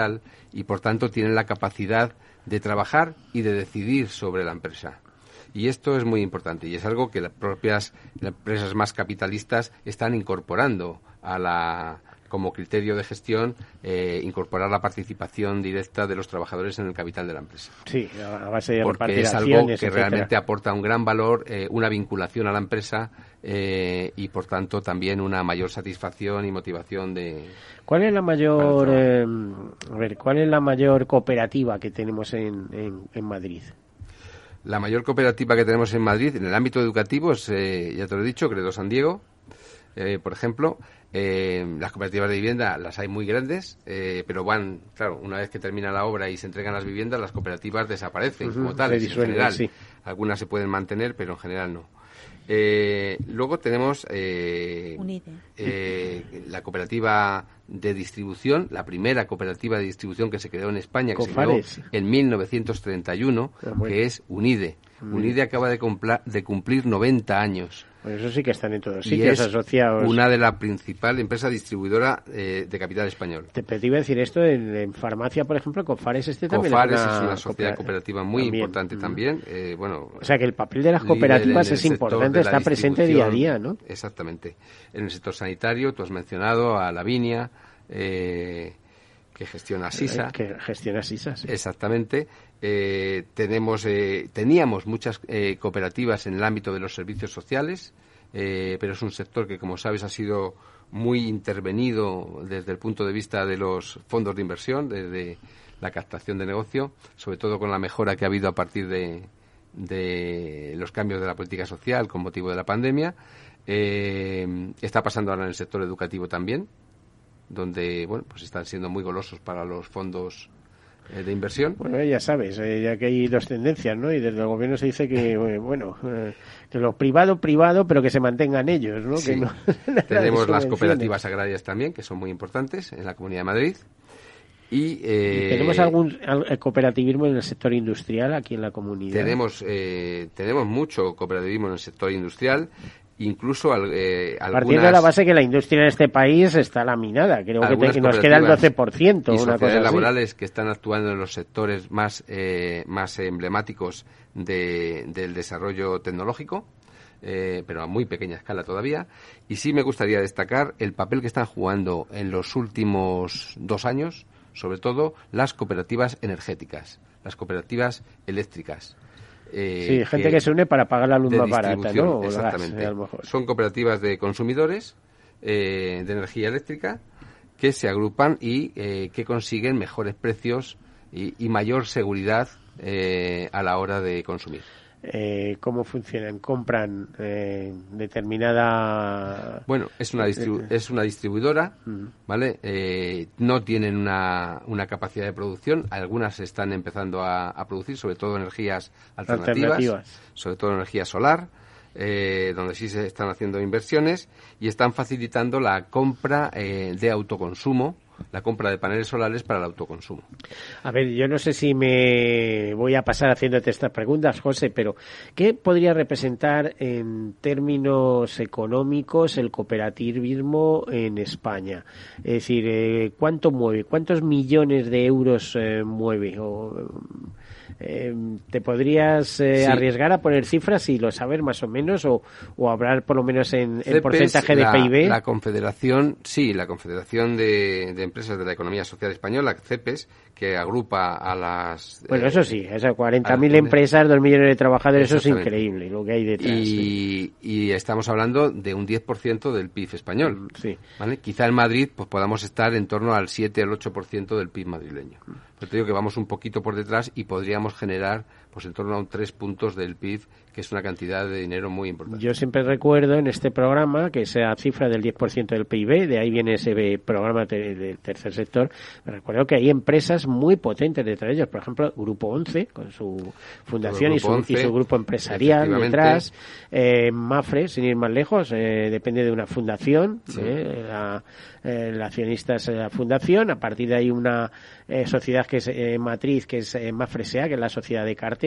y, por tanto, tienen la capacidad de trabajar y de decidir sobre la empresa. Y esto es muy importante y es algo que las propias empresas más capitalistas están incorporando a la como criterio de gestión eh, incorporar la participación directa de los trabajadores en el capital de la empresa Sí, a base de porque es algo que etcétera. realmente aporta un gran valor, eh, una vinculación a la empresa eh, y por tanto también una mayor satisfacción y motivación de ¿Cuál es la mayor, a ver, cuál es la mayor cooperativa que tenemos en, en, en Madrid? la mayor cooperativa que tenemos en Madrid en el ámbito educativo es, eh, ya te lo he dicho, Credo San Diego, eh, por ejemplo. Eh, las cooperativas de vivienda las hay muy grandes, eh, pero van, claro, una vez que termina la obra y se entregan las viviendas, las cooperativas desaparecen como se tales en general. sí. Algunas se pueden mantener, pero en general no. Eh, luego tenemos eh, Unide. eh, la cooperativa de distribución, la primera cooperativa de distribución que se creó en España, que Cofares. se creó en 1931, Ah, bueno. que es UNIDE. UNIDE acaba de cumplir 90 años. Pues eso sí que están en todos Y sitios es asociados. una de la principal empresa distribuidora eh, de capital español. Te, te iba a decir esto en, en farmacia, por ejemplo, Cofares este también Cofares es una, es una sociedad coopera- cooperativa muy también. importante Mm. también. eh, bueno, O sea que el papel de las cooperativas es importante, está presente día a día. ¿no? Exactamente. En el sector sanitario, tú has mencionado a Lavinia, eh, que gestiona SISA. Que gestiona SISA, sí. Exactamente. Eh, tenemos, eh, teníamos muchas eh, cooperativas en el ámbito de los servicios sociales, eh, pero es un sector que, como sabes, ha sido muy intervenido desde el punto de vista de los fondos de inversión, desde la captación de negocio, sobre todo con la mejora que ha habido a partir de, de los cambios de la política social con motivo de la pandemia. Eh, está pasando ahora en el sector educativo también, donde bueno, pues están siendo muy golosos para los fondos eh, de inversión. Bueno, ya sabes, eh, ya que hay dos tendencias, ¿no? Y desde el gobierno se dice que, <laughs> eh, bueno, eh, que lo privado, privado, pero que se mantengan ellos, ¿no? Sí. Que no- <laughs> nada de Tenemos las cooperativas agrarias también, que son muy importantes en la Comunidad de Madrid. Y, eh, ¿Tenemos algún al- cooperativismo en el sector industrial aquí en la comunidad? tenemos, tenemos mucho cooperativismo en el sector industrial, incluso al- eh, Partiendo de la base que la industria en este país está laminada, creo que, te- que nos queda el cooperativas 12%, y una cosa sociedades así. laborales que están actuando en los sectores más, eh, más emblemáticos de- del desarrollo tecnológico, eh, pero a muy pequeña escala todavía. Y sí me gustaría destacar el papel que están jugando en los últimos dos años, sobre todo las cooperativas energéticas, las cooperativas eléctricas. Eh, Sí, gente que se une para pagar la luz más barata, ¿no? O el gas, Exactamente. a lo mejor. Son cooperativas de consumidores eh, de energía eléctrica que se agrupan y eh, que consiguen mejores precios y, y mayor seguridad eh, a la hora de consumir. Eh, ¿Cómo funcionan? ¿Compran eh, determinada...? Bueno, es una, distribu- es una distribuidora, ¿vale? Eh, no tienen una, una capacidad de producción. Algunas están empezando a, a producir, sobre todo energías alternativas, Alternativas. sobre todo energía solar, eh, donde sí se están haciendo inversiones y están facilitando la compra eh, de autoconsumo la compra de paneles solares para el autoconsumo. A ver, yo no sé si me voy a pasar haciéndote estas preguntas, José, pero ¿qué podría representar en términos económicos el cooperativismo en España? Es decir, eh, ¿cuánto mueve? ¿Cuántos millones de euros eh, mueve? O, eh, ¿Te podrías eh, arriesgar a poner cifras y lo saber más o menos o, o hablar por lo menos en, el porcentaje de PIB? La Confederación, sí, la Confederación de, Empresas de la Economía Social Española, CEPES, que agrupa a las... Bueno, eso sí, esas 40.000 empresas, 2 millones de trabajadores, eso es increíble lo que hay detrás. Y, y estamos hablando de un 10% del PIB español. Sí. ¿vale? Quizá en Madrid pues podamos estar en torno al 7 o el 8% del PIB madrileño. Pero te digo que vamos un poquito por detrás y podríamos generar pues en torno a un 3 puntos del PIB, que es una cantidad de dinero muy importante. Yo siempre recuerdo en este programa que esa cifra del 10% del PIB, de ahí viene ese programa del tercer sector, me recuerdo que hay empresas muy potentes detrás de ellos, por ejemplo, Grupo 11, con su fundación y su, grupo empresarial detrás, eh, Mafre, sin ir más lejos, eh, depende de una fundación, eh, la, el accionista es la fundación, a partir de ahí una sociedad que es matriz, que es Mafre SEA, que es la sociedad de carta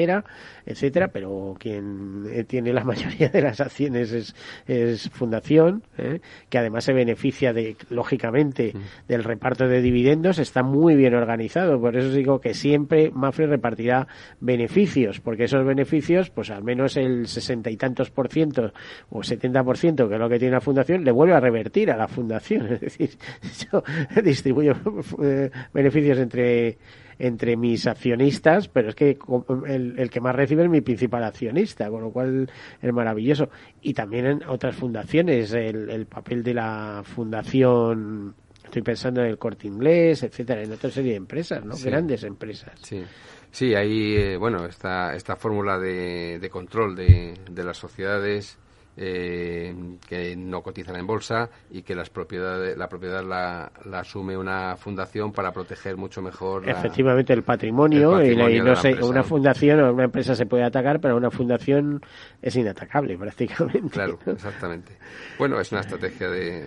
etcétera, pero quien eh, tiene la <laughs> mayoría de las acciones es, es Fundación, ¿eh? que además se beneficia de, lógicamente, mm. del reparto de dividendos, está muy bien organizado, por eso digo que siempre Mafre repartirá beneficios, porque esos beneficios, pues al menos el sesenta y tantos por ciento o setenta por ciento, que es lo que tiene la Fundación, le vuelve a revertir a la Fundación, <laughs> es decir, <laughs> yo distribuyo eh, beneficios entre entre mis accionistas, pero es que el, que más recibe es mi principal accionista, con lo cual es maravilloso. Y también en otras fundaciones, el, papel de la fundación estoy pensando en el corte inglés, etcétera, en otra serie de empresas, ¿no? Grandes empresas. Sí. Sí, ahí, eh, bueno, esta, esta fórmula de, de control de, de las sociedades eh, que no cotizan en bolsa y que las propiedades, la propiedad la, asume una fundación para proteger mucho mejor efectivamente el patrimonio, y, no sé, una fundación o una empresa se puede atacar pero una fundación es inatacable <laughs> prácticamente claro exactamente. Bueno es una estrategia de,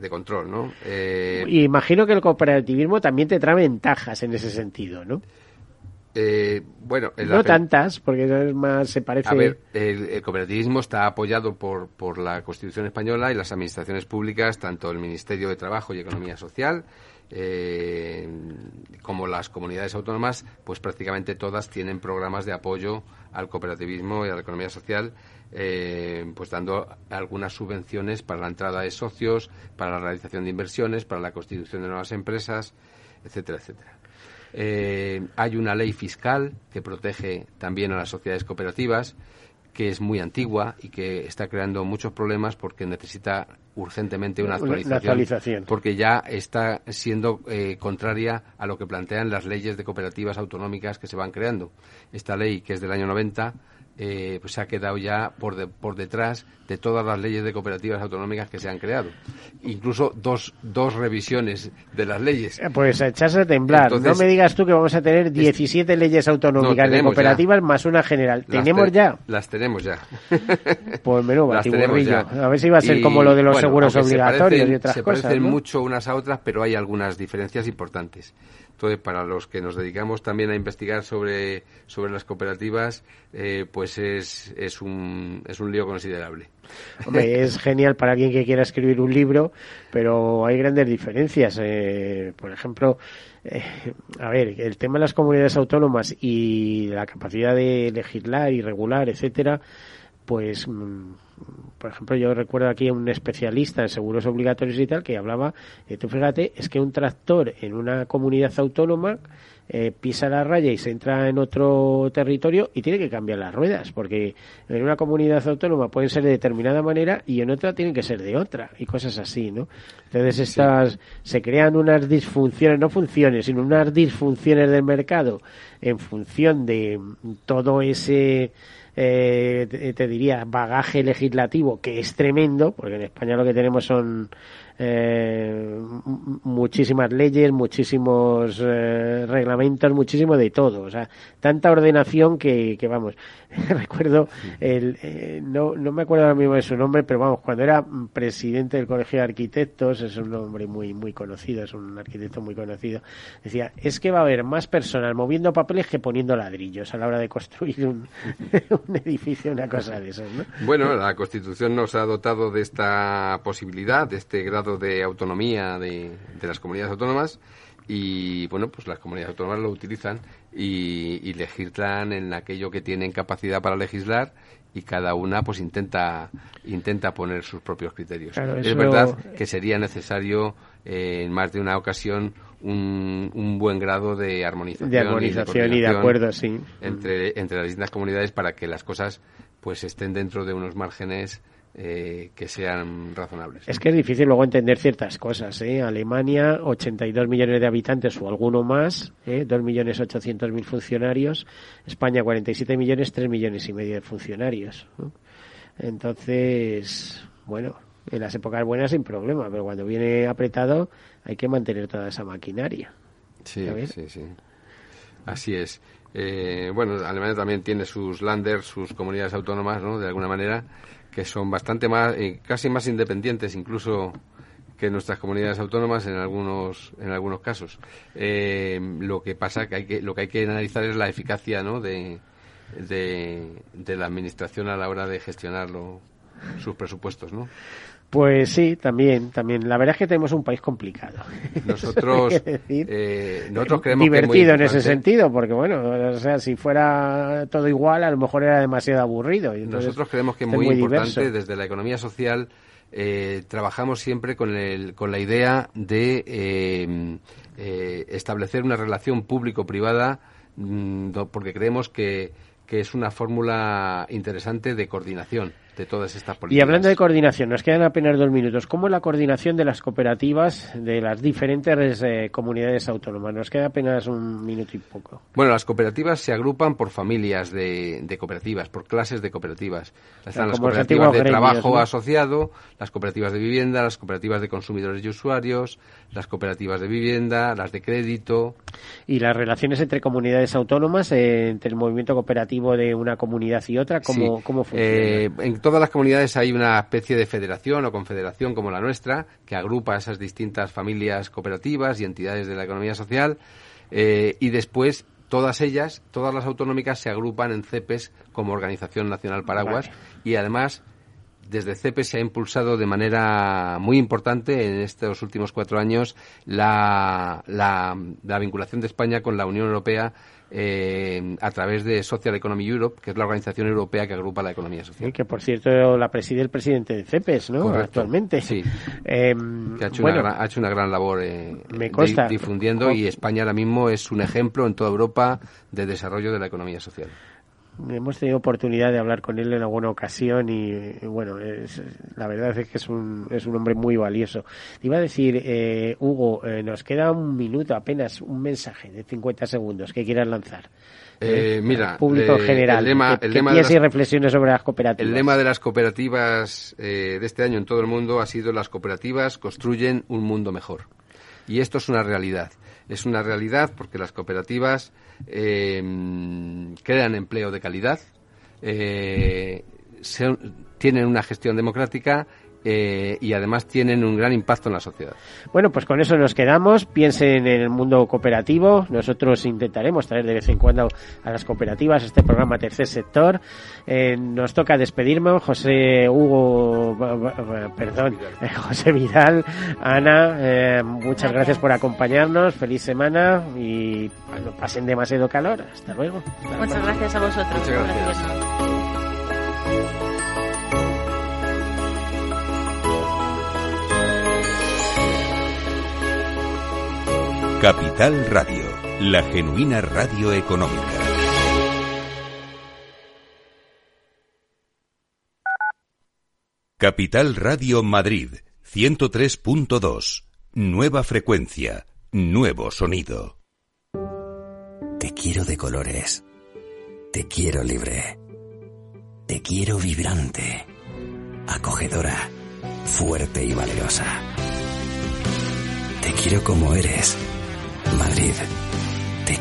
de control no eh, imagino que el cooperativismo también te trae ventajas en ese sentido no eh, bueno, no tantas, porque es más se parece. A ver, el, cooperativismo está apoyado por, por la Constitución española y las administraciones públicas, tanto el Ministerio de Trabajo y Economía Social eh, como las comunidades autónomas, pues prácticamente todas tienen programas de apoyo al cooperativismo y a la economía social, eh, pues dando algunas subvenciones para la entrada de socios, para la realización de inversiones, para la constitución de nuevas empresas, etcétera, etcétera. Eh, hay una ley fiscal que protege también a las sociedades cooperativas, que es muy antigua y que está creando muchos problemas porque necesita urgentemente una actualización, porque ya está siendo eh, contraria a lo que plantean las leyes de cooperativas autonómicas que se van creando. Esta ley, que es del año 90, eh, pues se ha quedado ya por, por detrás de todas las leyes de cooperativas autonómicas que se han creado. Incluso dos, dos revisiones de las leyes. Eh, pues echarse a temblar. no me digas tú que vamos a tener 17 leyes autonómicas de cooperativas más una general. ¿Tenemos ya? Las tenemos ya. <laughs> Pues batiburrillo. A ver si va a ser como lo de los seguros obligatorios y otras cosas. Se parecen mucho unas a otras, pero hay algunas diferencias importantes. Entonces, para los que nos dedicamos también a investigar sobre, sobre las cooperativas, eh, pues es, es, un, es un lío considerable. Hombre, <laughs> es genial para alguien que quiera escribir un libro, pero hay grandes diferencias. Eh, por ejemplo, eh, a ver, el tema de las comunidades autónomas y la capacidad de legislar y regular, etcétera, pues mm, por ejemplo, yo recuerdo aquí a un especialista en seguros obligatorios y tal que hablaba, eh, tú fíjate, es que un tractor en una comunidad autónoma eh, pisa la raya y se entra en otro territorio y tiene que cambiar las ruedas, porque en una comunidad autónoma pueden ser de determinada manera y en otra tienen que ser de otra y cosas así, ¿no? Entonces estas se crean unas disfunciones, no funciones, sino unas disfunciones del mercado en función de todo ese eh, te, diría, bagaje legislativo que es tremendo, porque en España lo que tenemos son eh, muchísimas leyes, muchísimos eh, reglamentos, muchísimo de todo. O sea, tanta ordenación que, que vamos. <laughs> Recuerdo, el, eh, no, no me acuerdo ahora mismo de su nombre, pero vamos, cuando era presidente del Colegio de Arquitectos, es un hombre muy, muy conocido, es un arquitecto muy conocido, decía, es que va a haber más personas moviendo papeles que poniendo ladrillos a la hora de construir un, <laughs> un edificio, una cosa de esas, ¿no? Bueno, la Constitución nos ha dotado de esta posibilidad, de este grado de autonomía de, de las comunidades autónomas y bueno, pues las comunidades autónomas lo utilizan y, y, legislan en aquello que tienen capacidad para legislar y cada una pues intenta intenta poner sus propios criterios. Claro, es eso- verdad que sería necesario eh, en más de una ocasión un, un buen grado de armonización, De armonización y de acuerdo, sí. entre, entre las distintas comunidades para que las cosas pues estén dentro de unos márgenes eh, que sean razonables. Es que es difícil luego entender ciertas cosas. ¿eh? Alemania, 82 millones de habitantes o alguno más, ¿eh? 2 millones 800 mil funcionarios. España, 47 millones, 3 millones y medio de funcionarios. ¿no? Entonces, bueno, en las épocas buenas sin problema, pero cuando viene apretado hay que mantener toda esa maquinaria. Sí, sí, sí. Así es. Eh, bueno, Alemania también tiene sus landers, sus comunidades autónomas, ¿no? De alguna manera, que son bastante más, eh, casi más independientes incluso que nuestras comunidades autónomas en algunos en algunos casos. Eh, lo que pasa que hay que lo que hay que analizar es la eficacia, ¿no? De, de, de la administración a la hora de gestionar lo- sus presupuestos, ¿no? Pues sí, también, también. La verdad es que tenemos un país complicado. <laughs> Nosotros, eh, nosotros creemos que es muy divertido en ese sentido, porque bueno, o sea, si fuera todo igual, a lo mejor era demasiado aburrido. y Nosotros creemos que es muy, importante diverso. desde la economía social. eh, trabajamos siempre con, el, con la idea de eh, eh, establecer una relación público-privada mm, porque creemos que, que es una fórmula interesante de coordinación de todas estas políticas. Y hablando de coordinación, nos quedan apenas dos minutos. ¿Cómo es la coordinación de las cooperativas de las diferentes eh, comunidades autónomas? Nos queda apenas un minuto y poco. Bueno, las cooperativas se agrupan por familias de, de cooperativas, por clases de cooperativas. Están las como cooperativas de gremios, trabajo ¿no? asociado, las cooperativas de vivienda, las cooperativas de consumidores y usuarios, las cooperativas de vivienda, las de crédito. Y las relaciones entre comunidades autónomas, eh, entre el movimiento cooperativo de una comunidad y otra, ¿cómo, Sí. cómo funciona? Eh, en todas las comunidades hay una especie de federación o confederación como la nuestra, que agrupa a esas distintas familias cooperativas y entidades de la economía social, eh, y después todas ellas, todas las autonómicas, se agrupan en CEPES como Organización Nacional Paraguas, Vale. y además desde CEPES se ha impulsado de manera muy importante en estos últimos cuatro años la, la, la vinculación de España con la Unión Europea eh, a través de Social Economy Europe, que es la organización europea que agrupa la economía social. Que por cierto la preside el presidente de CEPES, ¿no? Correcto. Actualmente. Sí. <laughs> Eh, Que ha hecho, bueno, una, gran, ha hecho una gran labor eh, Me consta. difundiendo y España ahora mismo es un ejemplo en toda Europa de desarrollo de la economía social. Hemos tenido oportunidad de hablar con él en alguna ocasión y eh, bueno, es- la verdad es que es un, es un hombre muy valioso. Te iba a decir, eh, Hugo, eh, nos queda un minuto apenas, un mensaje de 50 segundos que quieras lanzar. Eh, mira, al público en eh, general, el lema- que, el que lema de las- y reflexiones sobre las cooperativas. El lema de las cooperativas eh, de este año en todo el mundo ha sido las cooperativas construyen un mundo mejor. Y esto es una realidad. Es una realidad porque las cooperativas eh, crean empleo de calidad, eh, tienen una gestión democrática eh, y además tienen un gran impacto en la sociedad. Bueno, pues con eso nos quedamos. Piensen en el mundo cooperativo. Nosotros intentaremos traer de vez en cuando a las cooperativas este programa Tercer Sector. Eh, nos toca despedirme. José Hugo, perdón, <laughs> José Vidal, Ana, eh, muchas gracias por acompañarnos. Feliz semana y no pasen demasiado calor. Hasta luego. Muchas gracias a vosotros. Muchas por gracias. Capital Radio, la genuina radio económica. Capital Radio Madrid, 103.2. Nueva frecuencia, nuevo sonido. Te quiero de colores. Te quiero libre. Te quiero vibrante. Acogedora. Fuerte y valerosa. Te quiero como eres.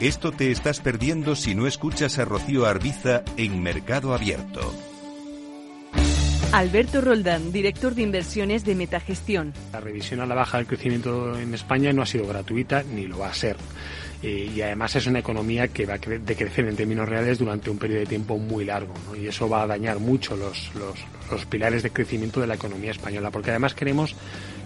Esto te estás perdiendo si no escuchas a Rocío Arbiza en Mercado Abierto. Alberto Roldán, director de inversiones de Metagestión. La revisión a la baja del crecimiento en España no ha sido gratuita ni lo va a ser. Eh, y además es una economía que va a decrecer en términos reales durante un periodo de tiempo muy largo ¿no? y eso va a dañar mucho los, los, los pilares de crecimiento de la economía española porque además queremos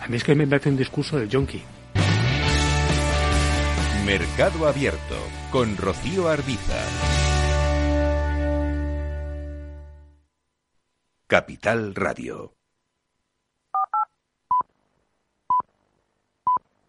A mí es que me parece un discurso del yonki. Mercado Abierto con Rocío Arbiza. Capital Radio.